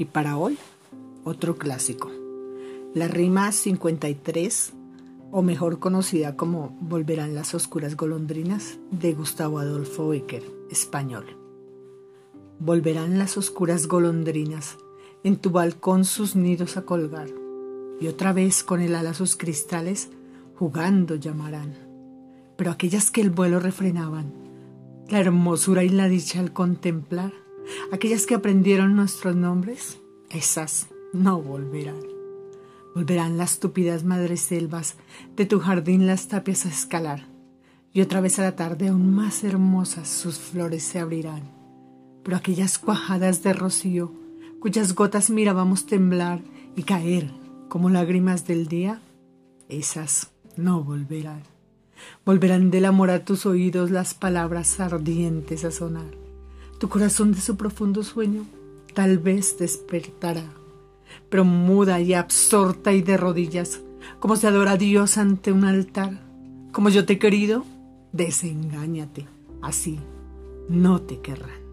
Y para hoy, otro clásico. La rima 53, o mejor conocida como Volverán las oscuras golondrinas, de Gustavo Adolfo Becker, español. Volverán las oscuras golondrinas en tu balcón sus nidos a colgar, y otra vez con el ala sus cristales jugando llamarán. Pero aquellas que el vuelo refrenaban, la hermosura y la dicha al contemplar, Aquellas que aprendieron nuestros nombres, esas no volverán. Volverán las tupidas madreselvas de tu jardín las tapias a escalar, y otra vez a la tarde aún más hermosas sus flores se abrirán. Pero aquellas cuajadas de rocío, cuyas gotas mirábamos temblar y caer como lágrimas del día, esas no volverán. Volverán del amor a tus oídos las palabras ardientes a sonar tu corazón de su profundo sueño tal vez despertará, pero muda y absorta y de rodillas, como se adora a Dios ante un altar. Como yo te he querido, desengáñate, así no te querrán.